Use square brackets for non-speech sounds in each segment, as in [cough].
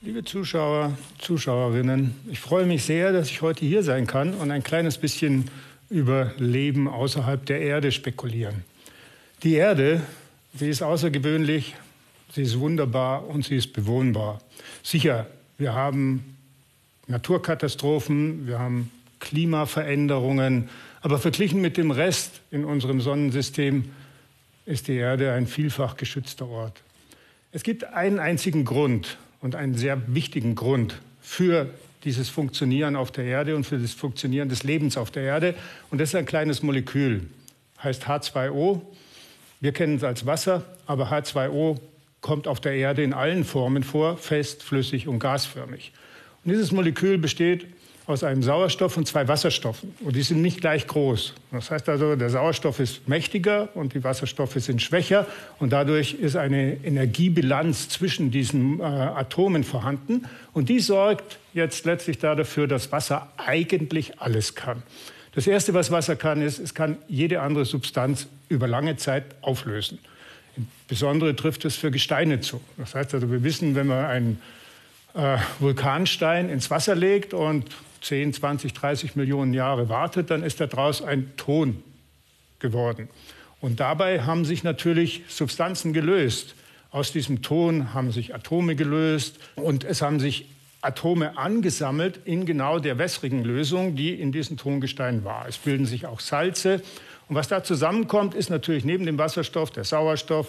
Liebe Zuschauer, Zuschauerinnen, ich freue mich sehr, dass ich heute hier sein kann und ein kleines bisschen über Leben außerhalb der Erde spekulieren. Die Erde, sie ist außergewöhnlich, sie ist wunderbar und sie ist bewohnbar. Sicher, wir haben Naturkatastrophen, wir haben Klimaveränderungen, aber verglichen mit dem Rest in unserem Sonnensystem ist die Erde ein vielfach geschützter Ort. Es gibt einen einzigen Grund, und einen sehr wichtigen Grund für dieses Funktionieren auf der Erde und für das Funktionieren des Lebens auf der Erde. Und das ist ein kleines Molekül, heißt H2O. Wir kennen es als Wasser, aber H2O kommt auf der Erde in allen Formen vor, fest, flüssig und gasförmig. Und dieses Molekül besteht aus einem Sauerstoff und zwei Wasserstoffen. Und die sind nicht gleich groß. Das heißt also, der Sauerstoff ist mächtiger und die Wasserstoffe sind schwächer. Und dadurch ist eine Energiebilanz zwischen diesen äh, Atomen vorhanden. Und die sorgt jetzt letztlich dafür, dass Wasser eigentlich alles kann. Das Erste, was Wasser kann, ist, es kann jede andere Substanz über lange Zeit auflösen. Insbesondere trifft es für Gesteine zu. Das heißt also, wir wissen, wenn man einen äh, Vulkanstein ins Wasser legt und 10, 20, 30 Millionen Jahre wartet, dann ist daraus ein Ton geworden. Und dabei haben sich natürlich Substanzen gelöst. Aus diesem Ton haben sich Atome gelöst und es haben sich Atome angesammelt in genau der wässrigen Lösung, die in diesem Tongestein war. Es bilden sich auch Salze. Und was da zusammenkommt, ist natürlich neben dem Wasserstoff der Sauerstoff,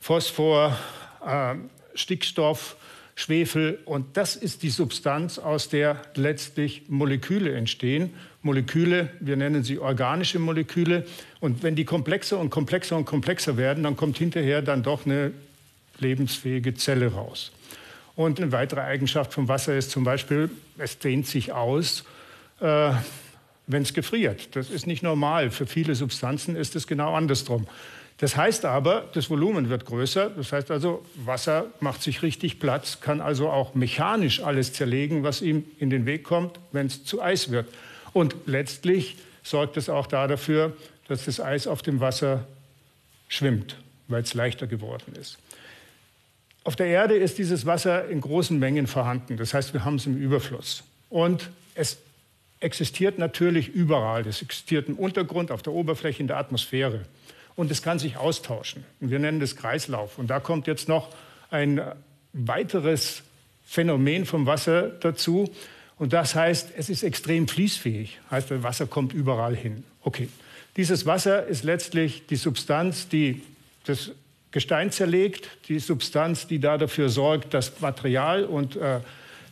Phosphor, äh, Stickstoff, Schwefel. Und das ist die Substanz, aus der letztlich Moleküle entstehen. Moleküle, wir nennen sie organische Moleküle. Und wenn die komplexer und komplexer und komplexer werden, dann kommt hinterher dann doch eine lebensfähige Zelle raus. Und eine weitere Eigenschaft vom Wasser ist zum Beispiel, es dehnt sich aus, äh, wenn es gefriert. Das ist nicht normal. Für viele Substanzen ist es genau andersrum. Das heißt aber, das Volumen wird größer. Das heißt also, Wasser macht sich richtig Platz, kann also auch mechanisch alles zerlegen, was ihm in den Weg kommt, wenn es zu Eis wird. Und letztlich sorgt es auch da dafür, dass das Eis auf dem Wasser schwimmt, weil es leichter geworden ist. Auf der Erde ist dieses Wasser in großen Mengen vorhanden. Das heißt, wir haben es im Überfluss. Und es existiert natürlich überall. Es existiert im Untergrund, auf der Oberfläche, in der Atmosphäre und es kann sich austauschen. Und wir nennen das Kreislauf. Und da kommt jetzt noch ein weiteres Phänomen vom Wasser dazu. Und das heißt, es ist extrem fließfähig. Heißt, das Wasser kommt überall hin. Okay. Dieses Wasser ist letztlich die Substanz, die das Gestein zerlegt, die Substanz, die da dafür sorgt, dass Material und äh,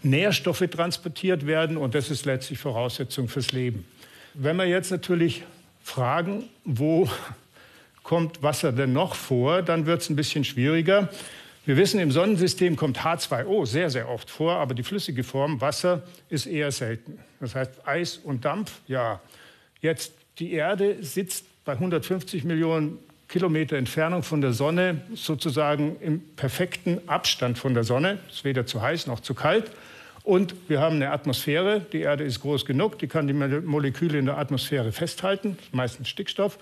Nährstoffe transportiert werden. Und das ist letztlich Voraussetzung fürs Leben. Wenn wir jetzt natürlich fragen, wo kommt Wasser denn noch vor, dann wird es ein bisschen schwieriger. Wir wissen, im Sonnensystem kommt H2O sehr, sehr oft vor, aber die flüssige Form Wasser ist eher selten. Das heißt Eis und Dampf, ja. Jetzt die Erde sitzt bei 150 Millionen Kilometer Entfernung von der Sonne, sozusagen im perfekten Abstand von der Sonne. Es ist weder zu heiß noch zu kalt. Und wir haben eine Atmosphäre. Die Erde ist groß genug, die kann die Moleküle in der Atmosphäre festhalten, meistens Stickstoff.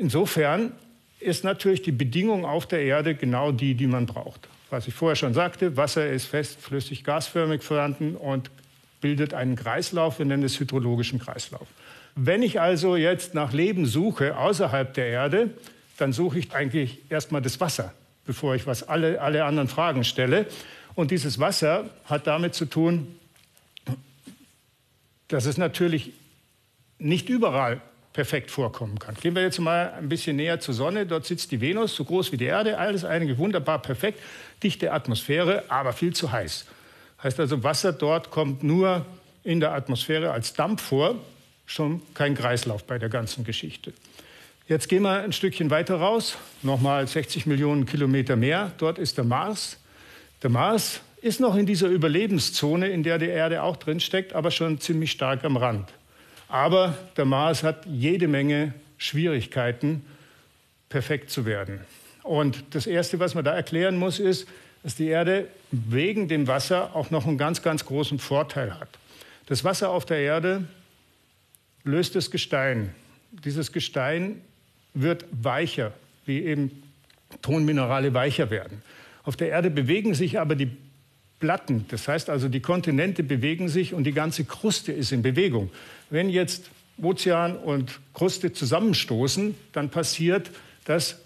Insofern ist natürlich die Bedingung auf der Erde genau die, die man braucht. Was ich vorher schon sagte, Wasser ist fest, flüssig, gasförmig vorhanden und bildet einen Kreislauf, wir nennen es hydrologischen Kreislauf. Wenn ich also jetzt nach Leben suche außerhalb der Erde, dann suche ich eigentlich erstmal das Wasser, bevor ich was alle, alle anderen Fragen stelle. Und dieses Wasser hat damit zu tun, dass es natürlich nicht überall perfekt vorkommen kann. Gehen wir jetzt mal ein bisschen näher zur Sonne. Dort sitzt die Venus, so groß wie die Erde, alles eigentlich wunderbar perfekt, dichte Atmosphäre, aber viel zu heiß. Heißt also, Wasser dort kommt nur in der Atmosphäre als Dampf vor, schon kein Kreislauf bei der ganzen Geschichte. Jetzt gehen wir ein Stückchen weiter raus, nochmal 60 Millionen Kilometer mehr. Dort ist der Mars. Der Mars ist noch in dieser Überlebenszone, in der die Erde auch drin steckt, aber schon ziemlich stark am Rand. Aber der Mars hat jede Menge Schwierigkeiten, perfekt zu werden. Und das Erste, was man da erklären muss, ist, dass die Erde wegen dem Wasser auch noch einen ganz, ganz großen Vorteil hat. Das Wasser auf der Erde löst das Gestein. Dieses Gestein wird weicher, wie eben Tonminerale weicher werden. Auf der Erde bewegen sich aber die Platten. Das heißt also, die Kontinente bewegen sich und die ganze Kruste ist in Bewegung. Wenn jetzt Ozean und Kruste zusammenstoßen, dann passiert, dass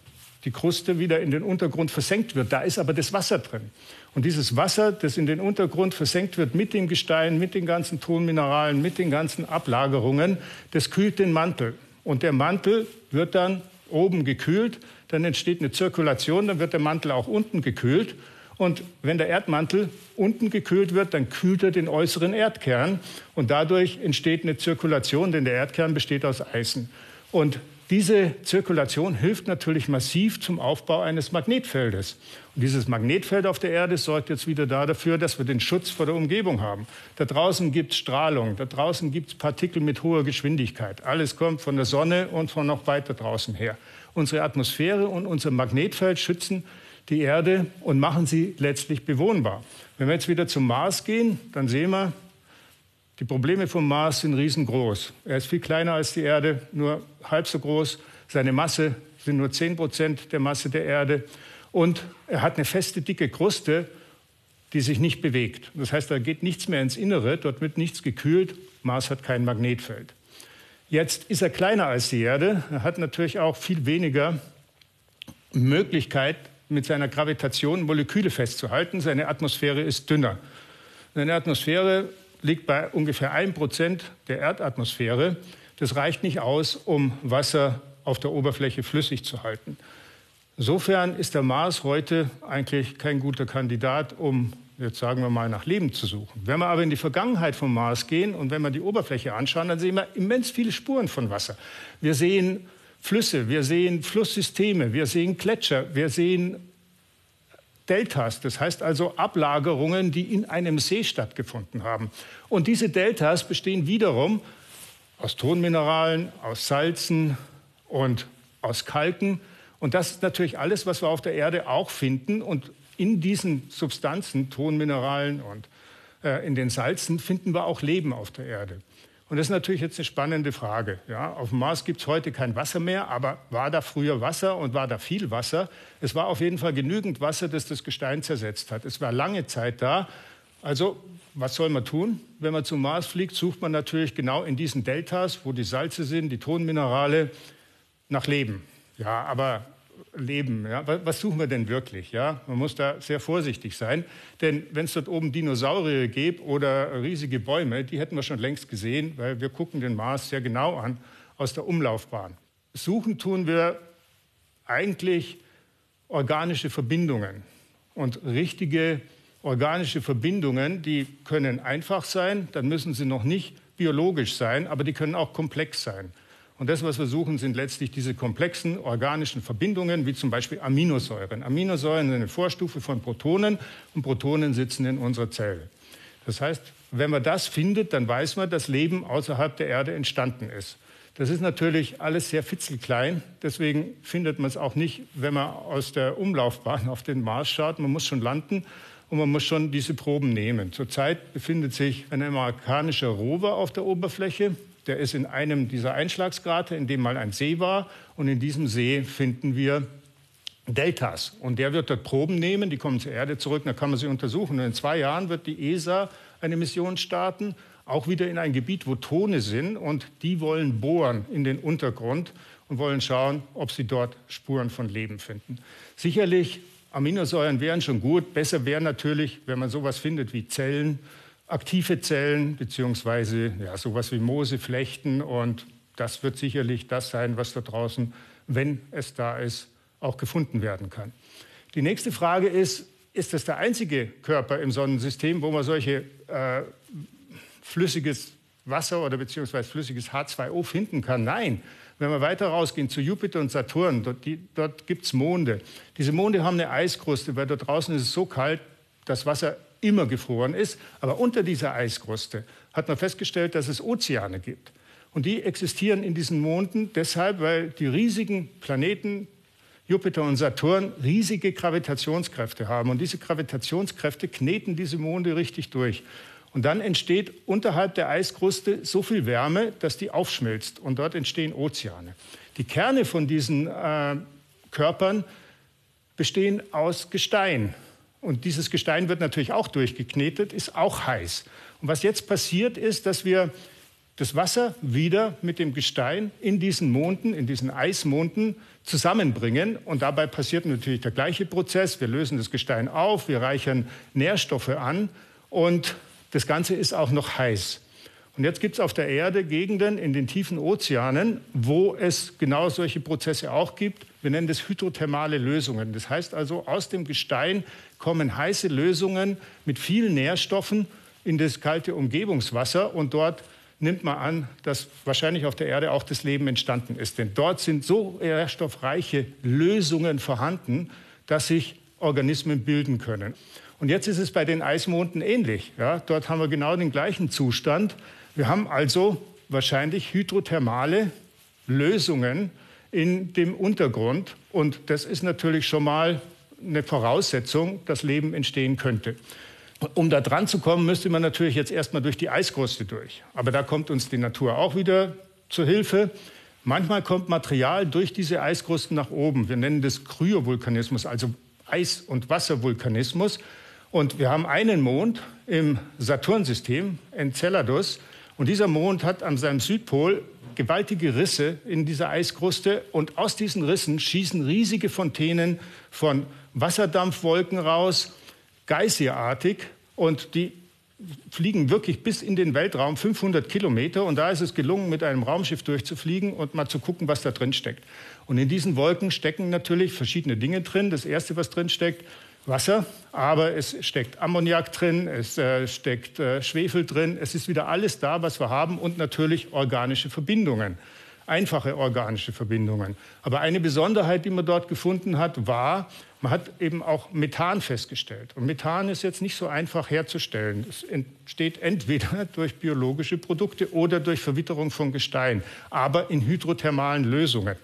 die Kruste wieder in den Untergrund versenkt wird. Da ist aber das Wasser drin. Und dieses Wasser, das in den Untergrund versenkt wird mit dem Gestein, mit den ganzen Tonmineralen, mit den ganzen Ablagerungen, das kühlt den Mantel. Und der Mantel wird dann oben gekühlt, dann entsteht eine Zirkulation, dann wird der Mantel auch unten gekühlt. Und wenn der Erdmantel unten gekühlt wird, dann kühlt er den äußeren Erdkern. Und dadurch entsteht eine Zirkulation, denn der Erdkern besteht aus Eisen. Und diese Zirkulation hilft natürlich massiv zum Aufbau eines Magnetfeldes. Und dieses Magnetfeld auf der Erde sorgt jetzt wieder dafür, dass wir den Schutz vor der Umgebung haben. Da draußen gibt es Strahlung, da draußen gibt es Partikel mit hoher Geschwindigkeit. Alles kommt von der Sonne und von noch weiter draußen her. Unsere Atmosphäre und unser Magnetfeld schützen die Erde und machen sie letztlich bewohnbar. Wenn wir jetzt wieder zum Mars gehen, dann sehen wir, die Probleme vom Mars sind riesengroß. Er ist viel kleiner als die Erde, nur halb so groß. Seine Masse sind nur 10 Prozent der Masse der Erde. Und er hat eine feste, dicke Kruste, die sich nicht bewegt. Das heißt, da geht nichts mehr ins Innere, dort wird nichts gekühlt. Mars hat kein Magnetfeld. Jetzt ist er kleiner als die Erde. Er hat natürlich auch viel weniger Möglichkeit, mit seiner Gravitation Moleküle festzuhalten. Seine Atmosphäre ist dünner. Seine Atmosphäre liegt bei ungefähr 1% der Erdatmosphäre. Das reicht nicht aus, um Wasser auf der Oberfläche flüssig zu halten. Insofern ist der Mars heute eigentlich kein guter Kandidat, um, jetzt sagen wir mal, nach Leben zu suchen. Wenn wir aber in die Vergangenheit vom Mars gehen und wenn wir die Oberfläche anschauen, dann sehen wir immens viele Spuren von Wasser. Wir sehen Flüsse, wir sehen Flusssysteme, wir sehen Gletscher, wir sehen Deltas, das heißt also Ablagerungen, die in einem See stattgefunden haben. Und diese Deltas bestehen wiederum aus Tonmineralen, aus Salzen und aus Kalken. Und das ist natürlich alles, was wir auf der Erde auch finden. Und in diesen Substanzen, Tonmineralen und äh, in den Salzen, finden wir auch Leben auf der Erde. Und das ist natürlich jetzt eine spannende Frage. Ja, auf dem Mars gibt es heute kein Wasser mehr, aber war da früher Wasser und war da viel Wasser? Es war auf jeden Fall genügend Wasser, das das Gestein zersetzt hat. Es war lange Zeit da. Also was soll man tun? Wenn man zum Mars fliegt, sucht man natürlich genau in diesen Deltas, wo die Salze sind, die Tonminerale, nach Leben. Ja, aber leben. Ja? Was suchen wir denn wirklich? Ja? Man muss da sehr vorsichtig sein, denn wenn es dort oben Dinosaurier gäbe oder riesige Bäume, die hätten wir schon längst gesehen, weil wir gucken den Mars sehr genau an aus der Umlaufbahn. Suchen tun wir eigentlich organische Verbindungen und richtige organische Verbindungen, die können einfach sein, dann müssen sie noch nicht biologisch sein, aber die können auch komplex sein. Und das, was wir suchen, sind letztlich diese komplexen organischen Verbindungen, wie zum Beispiel Aminosäuren. Aminosäuren sind eine Vorstufe von Protonen und Protonen sitzen in unserer Zelle. Das heißt, wenn man das findet, dann weiß man, dass Leben außerhalb der Erde entstanden ist. Das ist natürlich alles sehr fitzelklein. Deswegen findet man es auch nicht, wenn man aus der Umlaufbahn auf den Mars schaut. Man muss schon landen und man muss schon diese Proben nehmen. Zurzeit befindet sich ein amerikanischer Rover auf der Oberfläche. Der ist in einem dieser Einschlagsgrate, in dem mal ein See war. Und in diesem See finden wir Deltas. Und der wird dort Proben nehmen, die kommen zur Erde zurück, dann kann man sie untersuchen. Und in zwei Jahren wird die ESA eine Mission starten, auch wieder in ein Gebiet, wo Tone sind. Und die wollen bohren in den Untergrund und wollen schauen, ob sie dort Spuren von Leben finden. Sicherlich, Aminosäuren wären schon gut. Besser wäre natürlich, wenn man sowas findet wie Zellen aktive Zellen beziehungsweise ja, sowas wie Moose, Flechten und das wird sicherlich das sein, was da draußen, wenn es da ist, auch gefunden werden kann. Die nächste Frage ist, ist das der einzige Körper im Sonnensystem, wo man solche äh, flüssiges Wasser oder beziehungsweise flüssiges H2O finden kann? Nein. Wenn wir weiter rausgehen zu Jupiter und Saturn, dort, dort gibt es Monde. Diese Monde haben eine Eiskruste, weil dort draußen ist es so kalt, das Wasser immer gefroren ist. Aber unter dieser Eiskruste hat man festgestellt, dass es Ozeane gibt. Und die existieren in diesen Monden deshalb, weil die riesigen Planeten Jupiter und Saturn riesige Gravitationskräfte haben. Und diese Gravitationskräfte kneten diese Monde richtig durch. Und dann entsteht unterhalb der Eiskruste so viel Wärme, dass die aufschmilzt. Und dort entstehen Ozeane. Die Kerne von diesen äh, Körpern bestehen aus Gestein. Und dieses Gestein wird natürlich auch durchgeknetet, ist auch heiß. Und was jetzt passiert ist, dass wir das Wasser wieder mit dem Gestein in diesen Monden, in diesen Eismonden zusammenbringen. Und dabei passiert natürlich der gleiche Prozess. Wir lösen das Gestein auf, wir reichern Nährstoffe an und das Ganze ist auch noch heiß. Und jetzt gibt es auf der Erde Gegenden in den tiefen Ozeanen, wo es genau solche Prozesse auch gibt. Wir nennen das hydrothermale Lösungen. Das heißt also, aus dem Gestein kommen heiße Lösungen mit vielen Nährstoffen in das kalte Umgebungswasser und dort nimmt man an, dass wahrscheinlich auf der Erde auch das Leben entstanden ist. Denn dort sind so nährstoffreiche Lösungen vorhanden, dass sich Organismen bilden können. Und jetzt ist es bei den Eismonden ähnlich. Ja, dort haben wir genau den gleichen Zustand. Wir haben also wahrscheinlich hydrothermale Lösungen in dem Untergrund. Und das ist natürlich schon mal eine Voraussetzung, dass Leben entstehen könnte. Um da dran zu kommen, müsste man natürlich jetzt erstmal durch die Eiskruste durch. Aber da kommt uns die Natur auch wieder zur Hilfe. Manchmal kommt Material durch diese Eiskrusten nach oben. Wir nennen das Kryovulkanismus, also Eis- und Wasservulkanismus. Und wir haben einen Mond im Saturnsystem, Enceladus, und dieser Mond hat an seinem Südpol gewaltige Risse in dieser Eiskruste und aus diesen Rissen schießen riesige Fontänen von Wasserdampfwolken raus, geysirartig und die fliegen wirklich bis in den Weltraum 500 Kilometer und da ist es gelungen, mit einem Raumschiff durchzufliegen und mal zu gucken, was da drin steckt. Und in diesen Wolken stecken natürlich verschiedene Dinge drin. Das erste, was drin steckt, Wasser, aber es steckt Ammoniak drin, es äh, steckt äh, Schwefel drin, es ist wieder alles da, was wir haben und natürlich organische Verbindungen, einfache organische Verbindungen. Aber eine Besonderheit, die man dort gefunden hat, war, man hat eben auch Methan festgestellt. Und Methan ist jetzt nicht so einfach herzustellen. Es entsteht entweder [laughs] durch biologische Produkte oder durch Verwitterung von Gestein, aber in hydrothermalen Lösungen.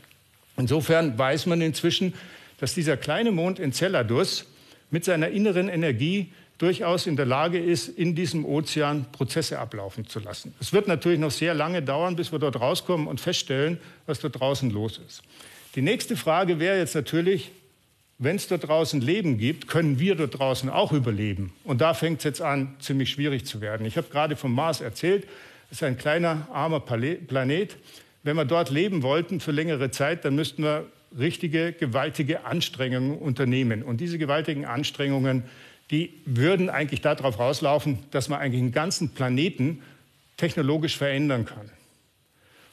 Insofern weiß man inzwischen, dass dieser kleine Mond Enceladus mit seiner inneren Energie durchaus in der Lage ist, in diesem Ozean Prozesse ablaufen zu lassen. Es wird natürlich noch sehr lange dauern, bis wir dort rauskommen und feststellen, was dort draußen los ist. Die nächste Frage wäre jetzt natürlich, wenn es dort draußen Leben gibt, können wir dort draußen auch überleben? Und da fängt es jetzt an, ziemlich schwierig zu werden. Ich habe gerade vom Mars erzählt, es ist ein kleiner, armer Planet. Wenn wir dort leben wollten für längere Zeit, dann müssten wir richtige, gewaltige Anstrengungen unternehmen. Und diese gewaltigen Anstrengungen, die würden eigentlich darauf rauslaufen, dass man eigentlich einen ganzen Planeten technologisch verändern kann.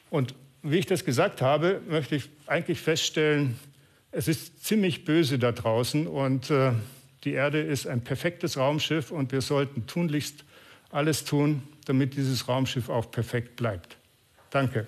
Und wie ich das gesagt habe, möchte ich eigentlich feststellen, es ist ziemlich böse da draußen und äh, die Erde ist ein perfektes Raumschiff und wir sollten tunlichst alles tun, damit dieses Raumschiff auch perfekt bleibt. Danke.